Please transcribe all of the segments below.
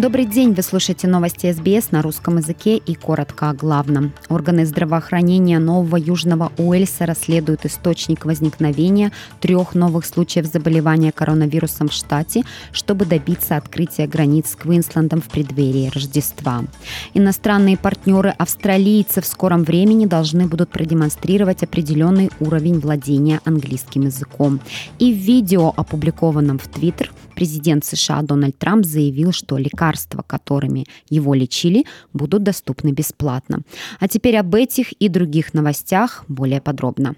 Добрый день, вы слушаете новости СБС на русском языке и коротко о главном. Органы здравоохранения Нового Южного Уэльса расследуют источник возникновения трех новых случаев заболевания коронавирусом в штате, чтобы добиться открытия границ с Квинслендом в преддверии Рождества. Иностранные партнеры австралийцы в скором времени должны будут продемонстрировать определенный уровень владения английским языком. И в видео, опубликованном в Твиттер, президент США Дональд Трамп заявил, что лекарства, которыми его лечили, будут доступны бесплатно. А теперь об этих и других новостях более подробно.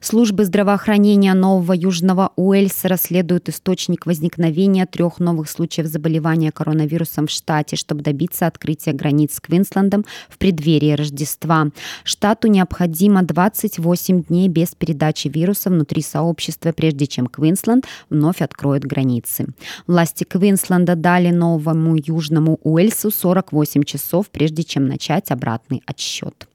Службы здравоохранения Нового Южного Уэльса расследуют источник возникновения трех новых случаев заболевания коронавирусом в штате, чтобы добиться открытия границ с Квинслендом в преддверии Рождества. Штату необходимо 28 дней без передачи вируса внутри сообщества, прежде чем Квинсленд вновь откроет границы. Власти Квинсленда дали Новому Южному Уэльсу 48 часов, прежде чем начать обратный отсчет.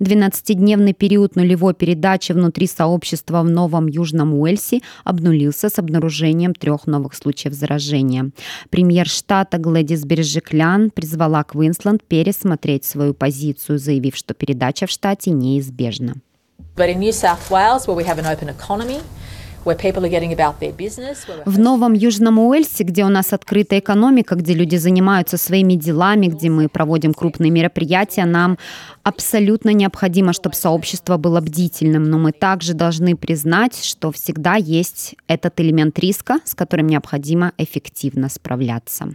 12-дневный период нулевой передачи внутри сообщества в Новом Южном Уэльсе обнулился с обнаружением трех новых случаев заражения. Премьер штата Глэдис Бережеклян призвала Квинсленд пересмотреть свою позицию, заявив, что передача в штате неизбежна. But in New South Wales, where we have an open economy, в Новом Южном Уэльсе, где у нас открытая экономика, где люди занимаются своими делами, где мы проводим крупные мероприятия, нам абсолютно необходимо, чтобы сообщество было бдительным. Но мы также должны признать, что всегда есть этот элемент риска, с которым необходимо эффективно справляться.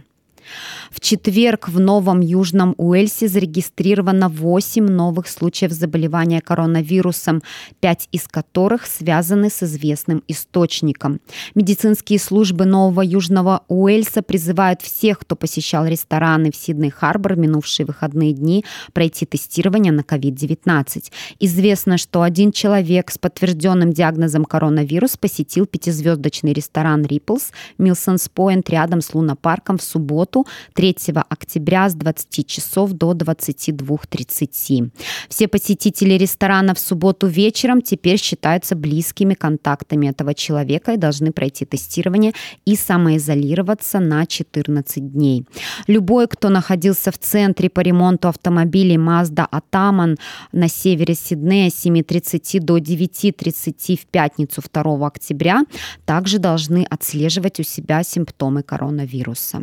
В четверг в Новом Южном Уэльсе зарегистрировано 8 новых случаев заболевания коронавирусом, 5 из которых связаны с известным источником. Медицинские службы Нового Южного Уэльса призывают всех, кто посещал рестораны в Сидней-Харбор в минувшие выходные дни, пройти тестирование на COVID-19. Известно, что один человек с подтвержденным диагнозом коронавирус посетил пятизвездочный ресторан Ripples Милсонс Пойнт рядом с Луна-парком в субботу субботу 3 октября с 20 часов до 22.30. Все посетители ресторана в субботу вечером теперь считаются близкими контактами этого человека и должны пройти тестирование и самоизолироваться на 14 дней. Любой, кто находился в центре по ремонту автомобилей Mazda Ataman на севере Сиднея с 7.30 до 9.30 в пятницу 2 октября, также должны отслеживать у себя симптомы коронавируса.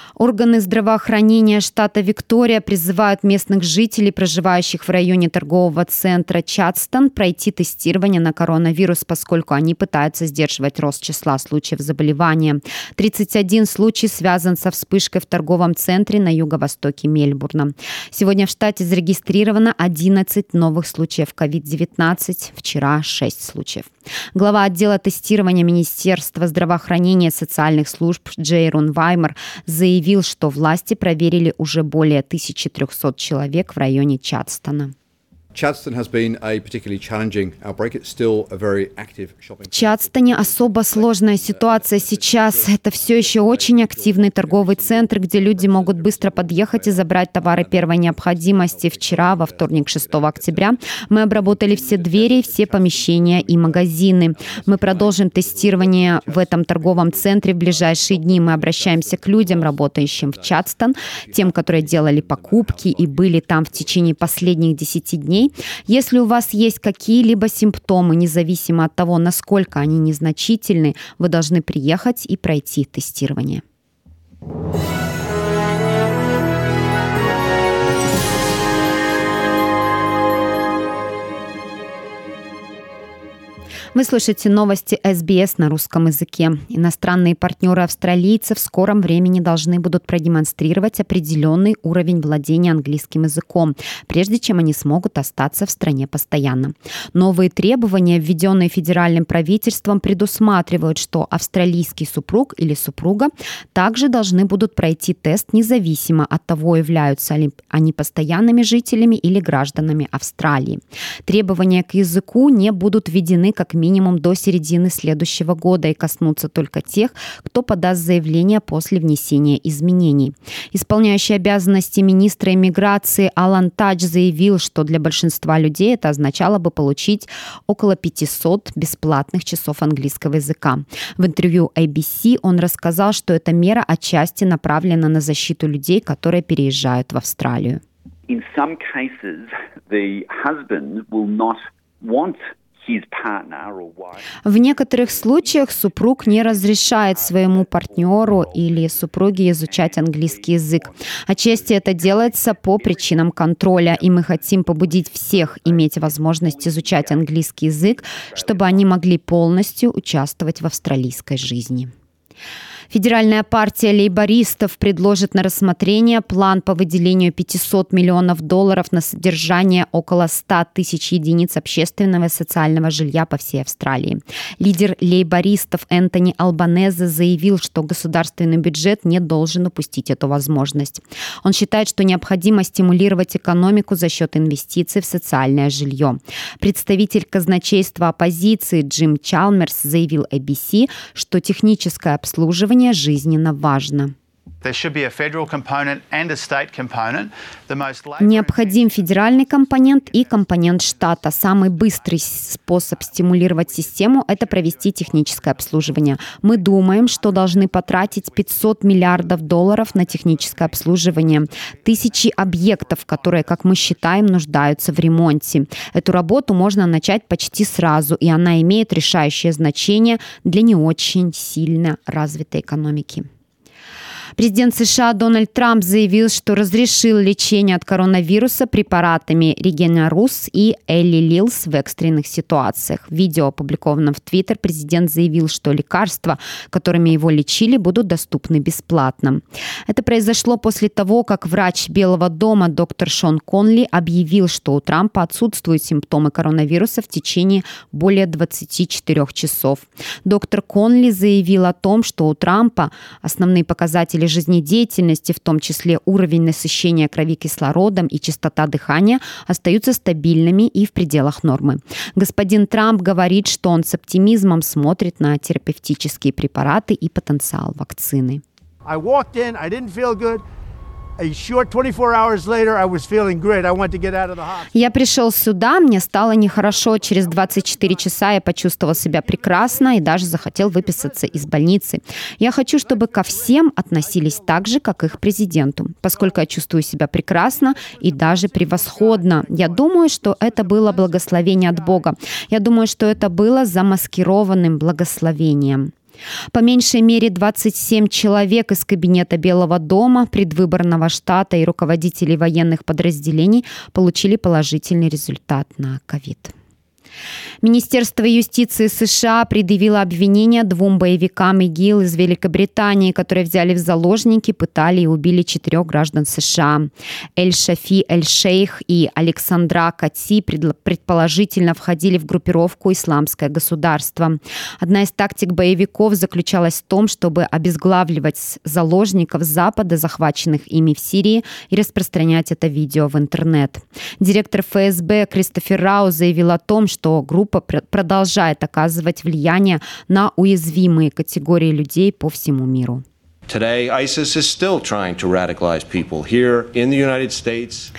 Органы здравоохранения штата Виктория призывают местных жителей, проживающих в районе торгового центра Чадстон, пройти тестирование на коронавирус, поскольку они пытаются сдерживать рост числа случаев заболевания. 31 случай связан со вспышкой в торговом центре на юго-востоке Мельбурна. Сегодня в штате зарегистрировано 11 новых случаев COVID-19, вчера 6 случаев. Глава отдела тестирования Министерства здравоохранения и социальных служб Джейрун Ваймер заявил, что власти проверили уже более 1300 человек в районе Чадстона. В Чадстоне особо сложная ситуация сейчас. Это все еще очень активный торговый центр, где люди могут быстро подъехать и забрать товары первой необходимости. Вчера, во вторник, 6 октября, мы обработали все двери, все помещения и магазины. Мы продолжим тестирование в этом торговом центре в ближайшие дни. Мы обращаемся к людям, работающим в Чадстон, тем, которые делали покупки и были там в течение последних 10 дней дней. Если у вас есть какие-либо симптомы, независимо от того, насколько они незначительны, вы должны приехать и пройти тестирование. Вы слышите новости СБС на русском языке. Иностранные партнеры австралийцев в скором времени должны будут продемонстрировать определенный уровень владения английским языком, прежде чем они смогут остаться в стране постоянно. Новые требования, введенные федеральным правительством, предусматривают, что австралийский супруг или супруга также должны будут пройти тест независимо от того, являются ли они постоянными жителями или гражданами Австралии. Требования к языку не будут введены как минимум до середины следующего года и коснутся только тех, кто подаст заявление после внесения изменений. Исполняющий обязанности министра иммиграции Алан Тадж заявил, что для большинства людей это означало бы получить около 500 бесплатных часов английского языка. В интервью ABC он рассказал, что эта мера отчасти направлена на защиту людей, которые переезжают в Австралию. In some cases, the husband will not want в некоторых случаях супруг не разрешает своему партнеру или супруге изучать английский язык. Отчасти это делается по причинам контроля, и мы хотим побудить всех иметь возможность изучать английский язык, чтобы они могли полностью участвовать в австралийской жизни. Федеральная партия лейбористов предложит на рассмотрение план по выделению 500 миллионов долларов на содержание около 100 тысяч единиц общественного и социального жилья по всей Австралии. Лидер лейбористов Энтони Албанезе заявил, что государственный бюджет не должен упустить эту возможность. Он считает, что необходимо стимулировать экономику за счет инвестиций в социальное жилье. Представитель казначейства оппозиции Джим Чалмерс заявил ABC, что техническое обслуживание жизненно важно. Необходим федеральный компонент и компонент штата. Самый быстрый способ стимулировать систему – это провести техническое обслуживание. Мы думаем, что должны потратить 500 миллиардов долларов на техническое обслуживание. Тысячи объектов, которые, как мы считаем, нуждаются в ремонте. Эту работу можно начать почти сразу, и она имеет решающее значение для не очень сильно развитой экономики. Президент США Дональд Трамп заявил, что разрешил лечение от коронавируса препаратами Регенерус и Элли Лилс в экстренных ситуациях. В видео, опубликованном в Твиттер, президент заявил, что лекарства, которыми его лечили, будут доступны бесплатно. Это произошло после того, как врач Белого дома доктор Шон Конли объявил, что у Трампа отсутствуют симптомы коронавируса в течение более 24 часов. Доктор Конли заявил о том, что у Трампа основные показатели показатели жизнедеятельности, в том числе уровень насыщения крови кислородом и частота дыхания, остаются стабильными и в пределах нормы. Господин Трамп говорит, что он с оптимизмом смотрит на терапевтические препараты и потенциал вакцины. I walked in, I didn't feel good. Я пришел сюда, мне стало нехорошо. Через 24 часа я почувствовал себя прекрасно и даже захотел выписаться из больницы. Я хочу, чтобы ко всем относились так же, как их президенту, поскольку я чувствую себя прекрасно и даже превосходно. Я думаю, что это было благословение от Бога. Я думаю, что это было замаскированным благословением. По меньшей мере 27 человек из кабинета Белого дома, предвыборного штата и руководителей военных подразделений получили положительный результат на ковид. Министерство юстиции США предъявило обвинение двум боевикам ИГИЛ из Великобритании, которые взяли в заложники, пытали и убили четырех граждан США. Эль-Шафи Эль-Шейх и Александра Кати предположительно входили в группировку «Исламское государство». Одна из тактик боевиков заключалась в том, чтобы обезглавливать заложников Запада, захваченных ими в Сирии, и распространять это видео в интернет. Директор ФСБ Кристофер Рау заявил о том, что что группа продолжает оказывать влияние на уязвимые категории людей по всему миру.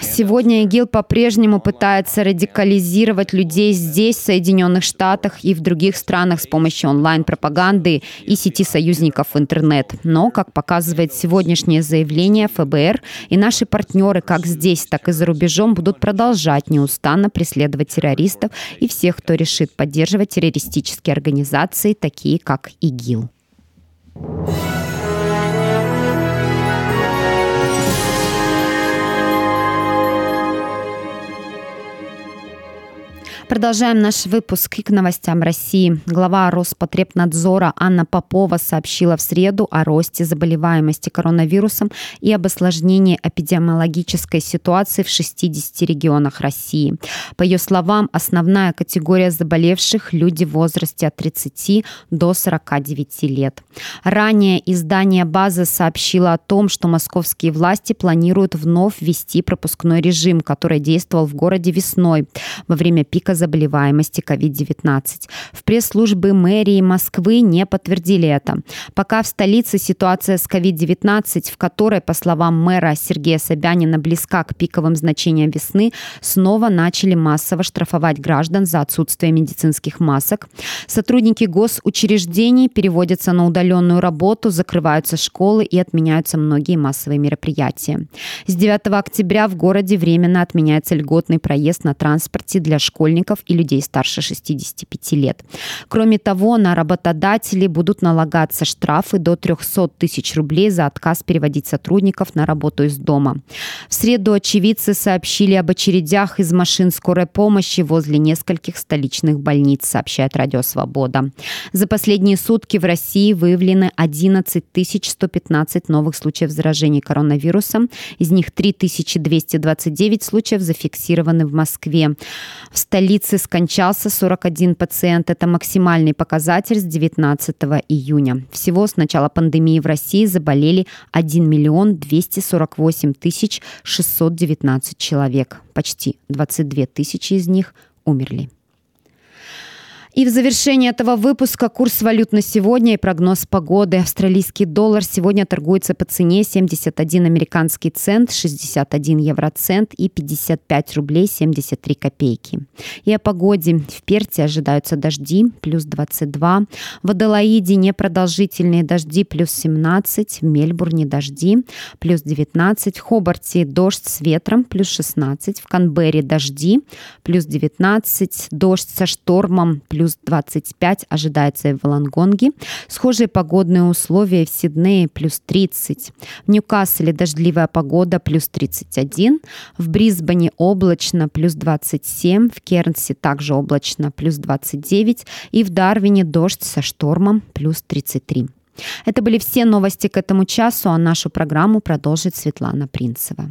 Сегодня ИГИЛ по-прежнему пытается радикализировать людей здесь, в Соединенных Штатах и в других странах с помощью онлайн-пропаганды и сети союзников в интернет. Но, как показывает сегодняшнее заявление ФБР, и наши партнеры как здесь, так и за рубежом будут продолжать неустанно преследовать террористов и всех, кто решит поддерживать террористические организации, такие как ИГИЛ. Продолжаем наш выпуск к новостям России. Глава Роспотребнадзора Анна Попова сообщила в среду о росте заболеваемости коронавирусом и об осложнении эпидемиологической ситуации в 60 регионах России. По ее словам, основная категория заболевших – люди в возрасте от 30 до 49 лет. Ранее издание «База» сообщило о том, что московские власти планируют вновь ввести пропускной режим, который действовал в городе весной во время пика заболеваемости COVID-19. В пресс-службе мэрии Москвы не подтвердили это. Пока в столице ситуация с COVID-19, в которой, по словам мэра Сергея Собянина, близка к пиковым значениям весны, снова начали массово штрафовать граждан за отсутствие медицинских масок. Сотрудники госучреждений переводятся на удаленную работу, закрываются школы и отменяются многие массовые мероприятия. С 9 октября в городе временно отменяется льготный проезд на транспорте для школьников и людей старше 65 лет. Кроме того, на работодателей будут налагаться штрафы до 300 тысяч рублей за отказ переводить сотрудников на работу из дома. В среду очевидцы сообщили об очередях из машин скорой помощи возле нескольких столичных больниц, сообщает Радио Свобода. За последние сутки в России выявлены 11 115 новых случаев заражения коронавирусом. Из них 3229 случаев зафиксированы в Москве. В столице скончался 41 пациент. Это максимальный показатель с 19 июня. Всего с начала пандемии в России заболели 1 миллион 248 тысяч 619 человек. Почти 22 тысячи из них умерли. И в завершении этого выпуска курс валют на сегодня и прогноз погоды. Австралийский доллар сегодня торгуется по цене 71 американский цент, 61 евроцент и 55 рублей 73 копейки. И о погоде. В Перте ожидаются дожди, плюс 22. В Адалаиде непродолжительные дожди, плюс 17. В Мельбурне дожди, плюс 19. В Хобарте дождь с ветром, плюс 16. В Канберре дожди, плюс 19. Дождь со штормом, плюс плюс 25 ожидается в Волонгонге. Схожие погодные условия в Сиднее плюс 30. В Ньюкасселе дождливая погода плюс 31. В Брисбене облачно плюс 27. В Кернсе также облачно плюс 29. И в Дарвине дождь со штормом плюс 33. Это были все новости к этому часу, а нашу программу продолжит Светлана Принцева.